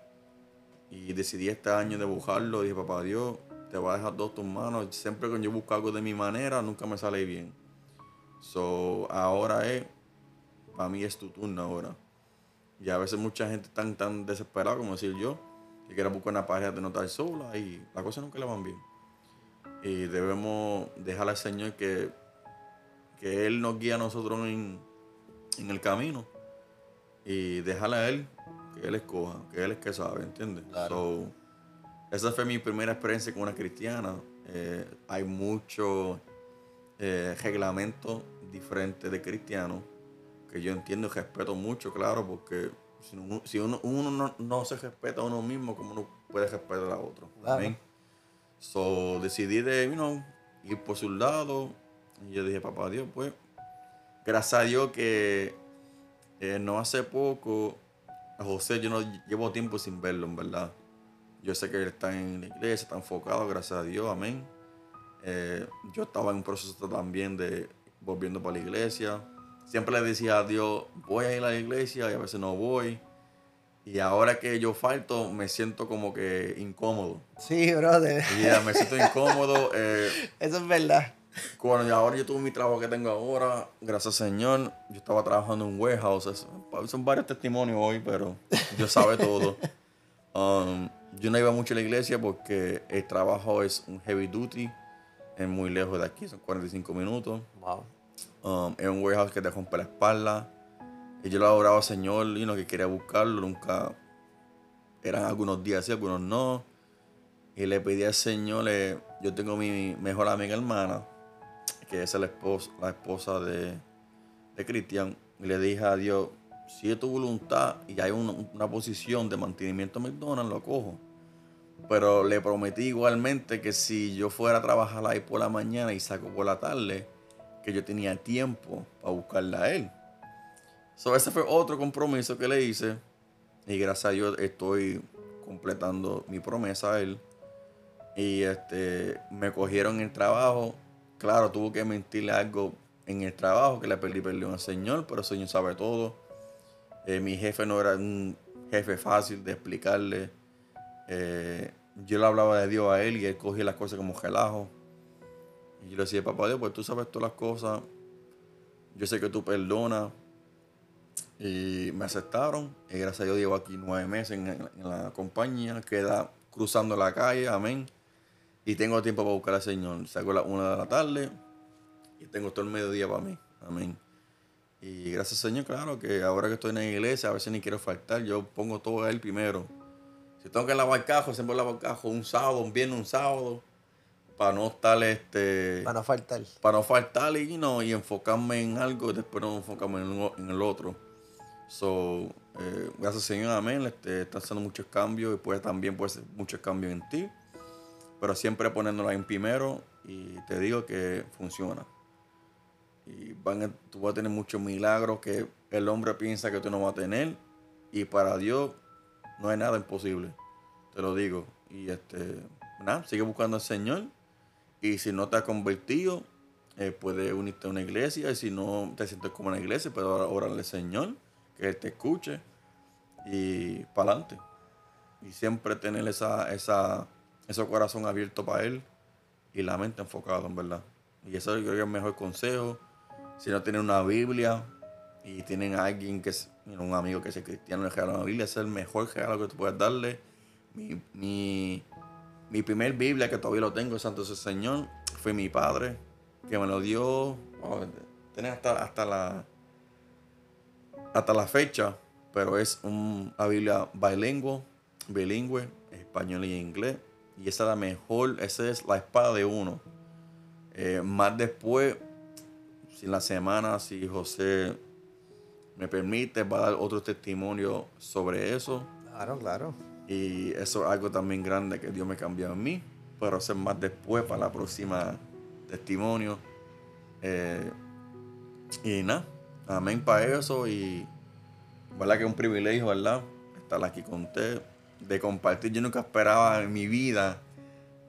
[SPEAKER 2] Y decidí este año de buscarlo. Dije, papá Dios, te voy a dejar dos tus manos. Siempre que yo busco algo de mi manera, nunca me sale bien. So, ahora es, para mí es tu turno ahora. Y a veces mucha gente tan, tan desesperada como decir yo, que quiere buscar una pareja de no estar sola y las cosas nunca le van bien. Y debemos dejar al Señor que, que Él nos guíe a nosotros en, en el camino y dejarle a Él que Él escoja, que Él es que sabe, ¿entiendes? So, esa fue mi primera experiencia con una cristiana. Eh, hay muchos eh, reglamentos diferentes de cristianos que yo entiendo y respeto mucho, claro, porque si uno, si uno, uno no, no, se respeta a uno mismo, ¿cómo uno puede respetar a otro? Claro. So, decidí de, you ir por su lado. Y yo dije, papá Dios, pues, gracias a Dios que eh, no hace poco, José yo no llevo tiempo sin verlo, en verdad. Yo sé que él está en la iglesia, está enfocado, gracias a Dios, amén. Eh, yo estaba en un proceso también de volviendo para la iglesia siempre le decía a Dios, voy a ir a la iglesia y a veces no voy. Y ahora que yo falto, me siento como que incómodo.
[SPEAKER 1] Sí, brother.
[SPEAKER 2] Y ya me siento incómodo. [laughs] Eh,
[SPEAKER 1] Eso es verdad.
[SPEAKER 2] Cuando ahora yo tuve mi trabajo que tengo ahora, gracias al Señor, yo estaba trabajando en un warehouse. Son varios testimonios hoy, pero Dios sabe todo. [laughs] Um, yo no iba mucho a la iglesia porque el trabajo es un heavy duty, es muy lejos de aquí, son 45 minutos.
[SPEAKER 1] Wow.
[SPEAKER 2] Um, es un warehouse que te rompe la espalda. Y yo lo adoraba Señor, y no que quería buscarlo, nunca. Eran algunos días sí, algunos no. Y le pedí al Señor, le, yo tengo mi mejor amiga hermana, que es la esposa, la esposa de, de Cristian. Y le dije a Dios, si es tu voluntad y hay una, una posición de mantenimiento en McDonald's, lo cojo. Pero le prometí igualmente que si yo fuera a trabajar ahí por la mañana y saco por la tarde, que yo tenía tiempo para buscarla a él. So, ese fue otro compromiso que le hice. Y gracias a Dios estoy completando mi promesa a él. Y este, me cogieron el trabajo. Claro, tuvo que mentirle algo en el trabajo que le perdí perdón al Señor, pero el Señor sabe todo. Eh, mi jefe no era un jefe fácil de explicarle. Eh, yo le hablaba de Dios a él y él cogía las cosas como relajo. Y yo le decía, papá Dios, pues tú sabes todas las cosas. Yo sé que tú perdonas. Y me aceptaron. Y gracias a Dios llevo aquí nueve meses en, la compañía. Queda cruzando la calle, amén. Y tengo tiempo para buscar al Señor. Salgo a las una de la tarde y tengo todo el mediodía para mí. Amén. Y gracias Señor, claro, que ahora que estoy en la iglesia, a veces ni quiero faltar. Yo pongo todo a Él primero. Si tengo que lavar cajo, siempre lavo el cajo un sábado, un viernes, un sábado para no estar este
[SPEAKER 1] para no faltar
[SPEAKER 2] para no faltar y no y enfocarme en algo y después no enfocarme en, el otro so eh, gracias señor amén. Este, está haciendo muchos cambios y puede también puede ser muchos cambios en ti. Pero siempre poniéndola en primero y te digo que funciona. Y van tú vas a tener muchos milagros que el hombre piensa que tú no vas a tener y para Dios no hay nada imposible. Te lo digo. Y este nada sigue buscando al Señor. Y si no te has convertido, eh, puedes unirte a una iglesia. Y si no te sientes como una iglesia, puedes orarle al Señor, que te escuche y para adelante. Y siempre tener esa, esa, ese corazón abierto para Él y la mente enfocada, en verdad. Y eso yo creo que es el mejor consejo. Si no tienen una Biblia y tienen a alguien que es un amigo que es cristiano, le regala una Biblia, es el mejor regalo que tú puedes darle. Mi, mi, mi primer Biblia, que todavía lo tengo, Santo Señor, fue mi padre, que me lo dio, oh, hasta, hasta, la, hasta la fecha, pero es una Biblia bilingüe, bilingüe, español y inglés. Y esa es la mejor, esa es la espada de uno. Eh, más después, si la semana, si José me permite, va a dar otro testimonio sobre eso.
[SPEAKER 1] Claro, claro.
[SPEAKER 2] Y eso es algo también grande que Dios me cambió en mí. Pero hacer más después para la próxima testimonio. Eh, y nada, amén para eso y verdad que es un privilegio, ¿verdad? Estar aquí con usted, de compartir. Yo nunca esperaba en mi vida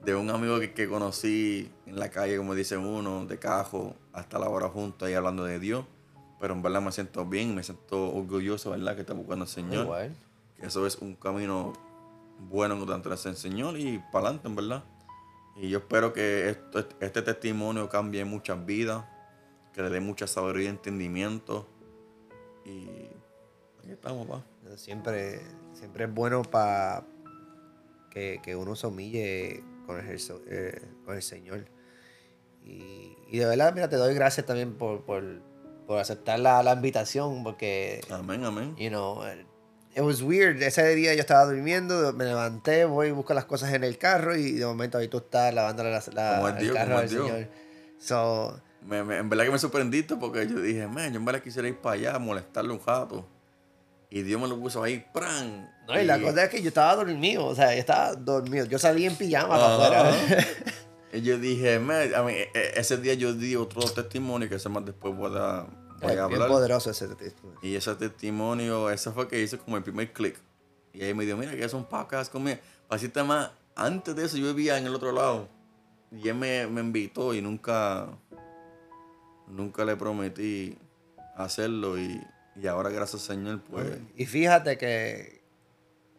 [SPEAKER 2] de un amigo que, que conocí en la calle, como dice uno, de cajo, hasta la hora juntos ahí hablando de Dios. Pero en verdad me siento bien, me siento orgulloso, ¿verdad? Que está buscando el Señor.
[SPEAKER 1] Igual.
[SPEAKER 2] Que eso es un camino bueno que tanto el Señor y para adelante, en verdad. Y yo espero que esto, este testimonio cambie muchas vidas, que le dé mucha sabiduría y entendimiento. Y aquí estamos, pa.
[SPEAKER 1] Siempre, siempre es bueno para que, que uno se humille con el, eh, con el Señor. Y, y, de verdad, mira, te doy gracias también por, por, por aceptar la, la, invitación, porque...
[SPEAKER 2] Amén, amén.
[SPEAKER 1] You know, it was weird. Ese día yo estaba durmiendo, me levanté, voy y busco las cosas en el carro y de momento ahí tú estás lavándole la, la el Dios, carro al Señor. So,
[SPEAKER 2] me, me, en verdad que me sorprendiste porque yo dije, man, yo en verdad quisiera ir para allá, molestarle un rato. Y Dios me lo puso ahí, ¡pran!
[SPEAKER 1] No, y, la cosa es que yo estaba dormido, o sea, yo estaba dormido. Yo salí en pijama para afuera.
[SPEAKER 2] y yo dije, man, a mí, e, e, ese día yo di otro testimonio que se más después voy a, voy a hablar.
[SPEAKER 1] poderoso ese testimonio.
[SPEAKER 2] Y ese testimonio, ese fue que hice como el primer click. Y ahí me dijo, mira, que es un podcast conmigo. Para más, antes de eso yo vivía en el otro lado. Y él me, me invitó y nunca, nunca le prometí hacerlo. Y y ahora, gracias Señor, pues...
[SPEAKER 1] Y fíjate que,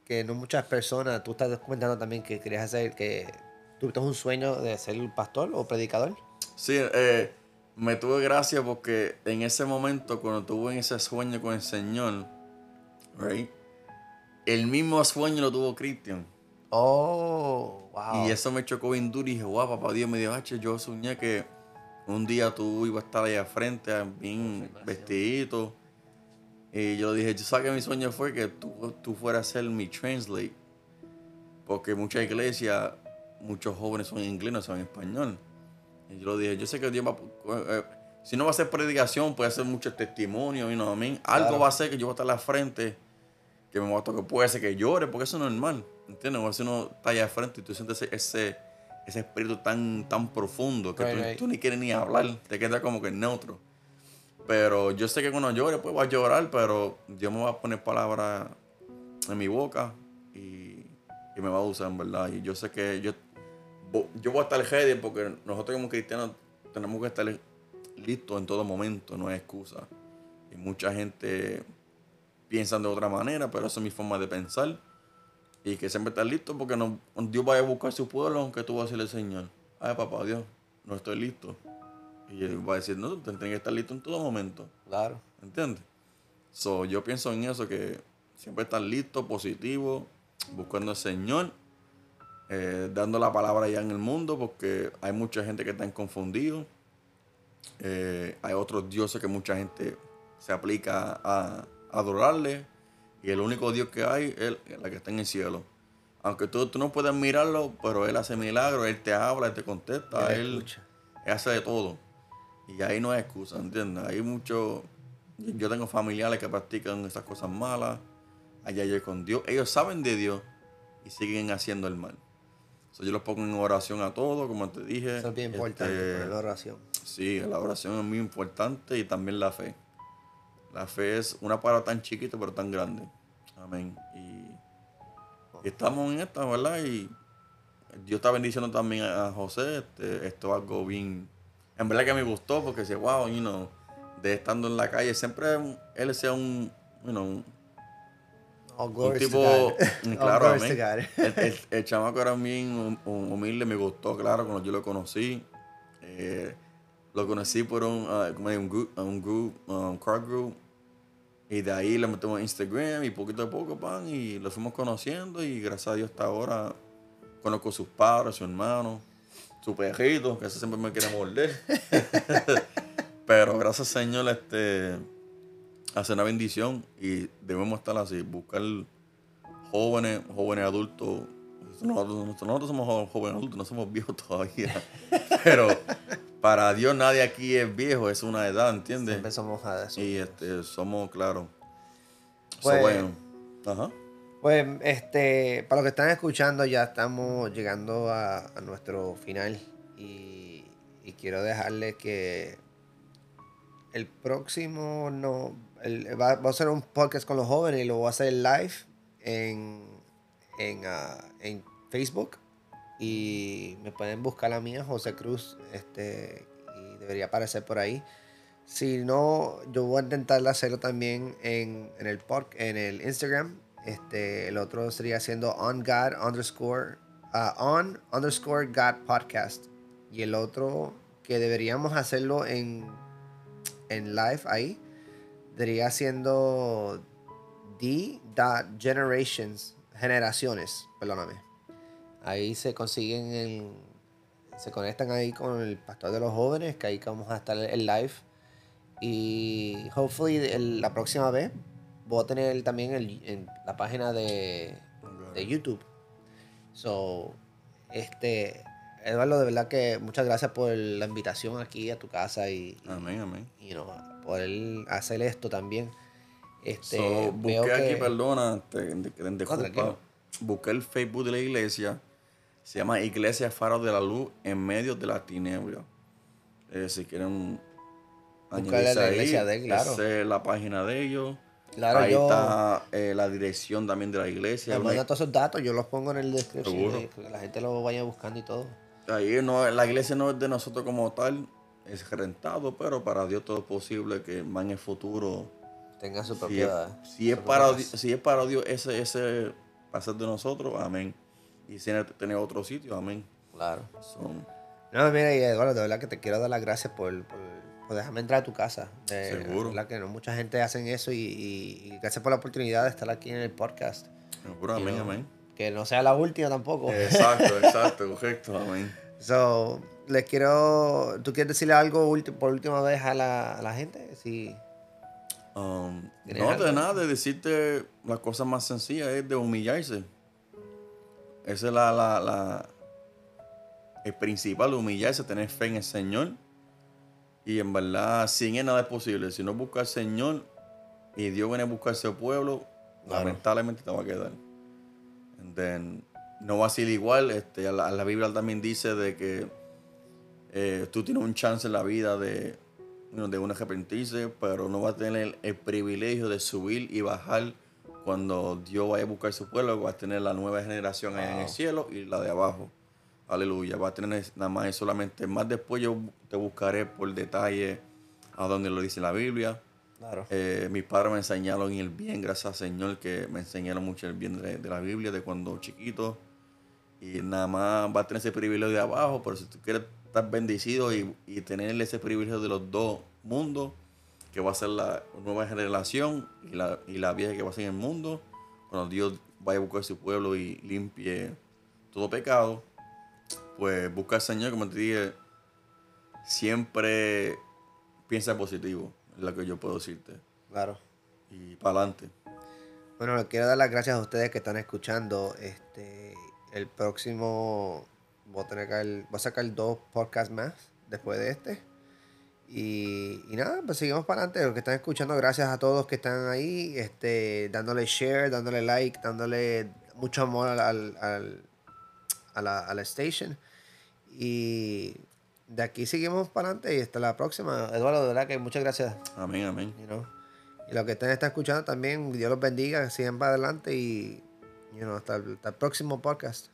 [SPEAKER 1] que no muchas personas, tú estás comentando también que querías hacer, que tuviste un sueño de ser pastor o predicador.
[SPEAKER 2] Sí, eh, me tuve gracia porque en ese momento, cuando tuve ese sueño con el Señor, right, el mismo sueño lo tuvo Cristian.
[SPEAKER 1] Oh, wow.
[SPEAKER 2] Y eso me chocó bien duro y dije, wow, papá Dios me dijo, yo soñé que un día tú ibas a estar allá frente, bien vestidito y yo dije, yo sabía que mi sueño fue que tú, tú fueras a ser mi translate. Porque muchas iglesias, muchos jóvenes son inglés, no son español. Y yo lo dije, yo sé que Dios va eh, si no va a ser predicación, puede ser mucho testimonio, y no mí. Algo va a ser que yo voy a estar a la frente, que me va a tocar, puede ser que llore, porque eso es normal. ¿Entiendes? O si uno está allá de frente y tú sientes ese, ese, espíritu tan, tan profundo que tú, tú, ni quieres ni hablar, te queda como que neutro. Pero yo sé que cuando llore, pues va a llorar, pero Dios me va a poner palabras en mi boca y, y, me va a usar, en verdad. Y yo sé que yo, yo voy a estar ready porque nosotros como cristianos tenemos que estar listos en todo momento, no hay excusa. Y mucha gente piensa de otra manera, pero esa es mi forma de pensar. Y que siempre estar listo porque no, Dios vaya a buscar su pueblo, aunque tú vas a decirle, Señor, ay papá Dios, no estoy listo. Y él va a decir, no, tienes que estar listo en todo momento.
[SPEAKER 1] Claro.
[SPEAKER 2] ¿Entiendes? So, yo pienso en eso, que siempre estar listo, positivo, buscando al Señor, eh, dando la palabra allá en el mundo, porque hay mucha gente que está confundido. Eh, hay otros dioses que mucha gente se aplica a, adorarle. Y el único Dios que hay es el, que está en el cielo. Aunque tú, tú no puedes mirarlo, pero Él hace milagros, Él te habla, Él te contesta, él, él hace de todo. Y ahí no hay excusa, ¿entiendes? Hay mucho... Yo tengo familiares que practican esas cosas malas. Allá yo con Dios. Ellos saben de Dios y siguen haciendo el mal. yo los pongo en oración a todos, como te dije.
[SPEAKER 1] Eso es bien importante, este, la oración.
[SPEAKER 2] Sí, la oración es muy importante y también la fe. La fe es una palabra tan chiquita pero tan grande. Amén. Y, estamos en esta, ¿verdad? Y Dios está bendiciendo también a José. Este, esto es algo bien en verdad que me gustó porque decía, wow, you know, de estando en la calle, siempre él sea un, you know, un tipo, [laughs] [laughs] claro, el, el, [laughs] el, chamaco era bien humilde, me gustó, claro, cuando yo lo conocí. Eh, lo conocí por un, uh, un group, un group, um, car group. Y de ahí le metemos Instagram y poquito a poco, pan, y lo fuimos conociendo. Y gracias a Dios hasta ahora conozco a sus padres, a su hermano su perrito, que ese siempre me quiere morder. [laughs] Pero gracias Señor, este, hace una bendición y debemos estar así, buscar jóvenes, jóvenes adultos. Nosotros, somos jóvenes adultos, no somos viejos todavía. [laughs] Pero para Dios nadie aquí es viejo, es una edad, ¿entiendes?
[SPEAKER 1] Siempre somos
[SPEAKER 2] Y este, somos, claro. Pues, bueno. Ajá.
[SPEAKER 1] Pues, este, para los que están escuchando, ya estamos llegando a, nuestro final y, quiero dejarles que el próximo no. El, va, va a ser un podcast con los jóvenes y lo voy a hacer live en, en, ah, en Facebook. Y me pueden buscar la mía, José Cruz. Este, y debería aparecer por ahí. Si no, yo voy a intentar hacerlo también en, en el en el Instagram. Este, el otro sería haciendo on God underscore ah, on underscore God podcast. Y el otro que deberíamos hacerlo en, en live ahí, debería siendo D dot generations generaciones, perdóname. Ahí se consiguen el, se conectan ahí con el pastor de los jóvenes, que ahí vamos a estar en live. Y hopefully el- la próxima vez voy a tener también el, en la página de, de YouTube. So, este, Eduardo, de verdad que muchas gracias por la invitación aquí a tu casa y, y,
[SPEAKER 2] Amén, amén.
[SPEAKER 1] you know, poder hacer esto también. Este,
[SPEAKER 2] So, busqué
[SPEAKER 1] veo
[SPEAKER 2] aquí,
[SPEAKER 1] que-
[SPEAKER 2] perdona, te, te- te-
[SPEAKER 1] No,
[SPEAKER 2] busqué el Facebook de la iglesia. Se llama Iglesia Faro de la Luz en medio de la tiniebla. Eh, si quieren añadirse
[SPEAKER 1] la
[SPEAKER 2] ahí,
[SPEAKER 1] iglesia de él, claro.
[SPEAKER 2] esa es la página de ellos.
[SPEAKER 1] Claro,
[SPEAKER 2] ahí
[SPEAKER 1] yo-
[SPEAKER 2] está eh, la dirección también de la iglesia.
[SPEAKER 1] Me todos esos datos, yo los pongo en el eh, que la gente lo vaya buscando y todo.
[SPEAKER 2] Ahí no, la iglesia no es de nosotros como tal, es rentado, pero para Dios todo es posible que más en el futuro,
[SPEAKER 1] Tenga su
[SPEAKER 2] si es, si es para, si es para Dios ese, ese pasar de nosotros, amén. Y tener otro sitio, amén.
[SPEAKER 1] Claro.
[SPEAKER 2] Son-
[SPEAKER 1] No, mira, y Eduardo, de verdad que te quiero dar las gracias por, por, por dejarme entrar a tu casa. De,
[SPEAKER 2] Seguro.
[SPEAKER 1] verdad que no mucha gente hacen eso y, y- y gracias por la oportunidad de estar aquí en el podcast.
[SPEAKER 2] Seguro, amén, amén.
[SPEAKER 1] Que no sea la última tampoco.
[SPEAKER 2] Exacto, [laughs] exacto, correcto, amén.
[SPEAKER 1] So, les quiero... ¿Tú quieres decirle algo por última vez a la, a la gente? Sí.
[SPEAKER 2] Um,
[SPEAKER 1] ¿Tienes
[SPEAKER 2] no,
[SPEAKER 1] algo?
[SPEAKER 2] de nada, de decirte la cosa más sencilla es de humillarse. Esa es la, la, la- el principal, humillarse, tener fe en el Señor. Y en verdad, sin él nada es posible. Si no buscas al Señor y Dios viene a buscar a ese pueblo,
[SPEAKER 1] Claro.
[SPEAKER 2] lamentablemente te va a quedar. Then, no va a ser igual. Este, la, la Biblia también dice de que eh, tú tienes un chance en la vida de, de un arrepentirse, pero no vas a tener el, el privilegio de subir y bajar cuando Dios vaya a buscar su pueblo, vas a tener la nueva generación allá en el cielo y la de abajo. Aleluya, va a tener nada más y solamente, más después yo te buscaré por detalle a donde lo dice la Biblia.
[SPEAKER 1] Claro.
[SPEAKER 2] Eh, mis padres me enseñaron el bien, gracias al Señor que me enseñaron mucho el bien de, de la Biblia de cuando chiquito. Y nada más va a tener ese privilegio de abajo, pero si tú quieres estar bendecido y, y tener ese privilegio de los dos mundos, que va a ser la nueva generación y la, y la vieja que va a ser en el mundo, cuando Dios vaya a buscar su pueblo y limpie todo pecado, pues busca al Señor, como te dije, siempre piensa positivo, es lo que yo puedo decirte.
[SPEAKER 1] Claro.
[SPEAKER 2] Y para adelante.
[SPEAKER 1] Bueno, les quiero dar las gracias a ustedes que están escuchando. Este, el próximo voy a, tener que voy a sacar dos podcasts más después de este. Y, y nada, pues seguimos para adelante. Los que están escuchando, gracias a todos que están ahí, este, dándole share, dándole like, dándole mucho amor al, al- al- a, la, a la station. Y de aquí seguimos para adelante y hasta la próxima. Eduardo, de verdad que muchas gracias.
[SPEAKER 2] Amén, amén.
[SPEAKER 1] you know. Y los que están escuchando también, Dios los bendiga, sigan para adelante y you know, hasta, el, hasta el próximo podcast.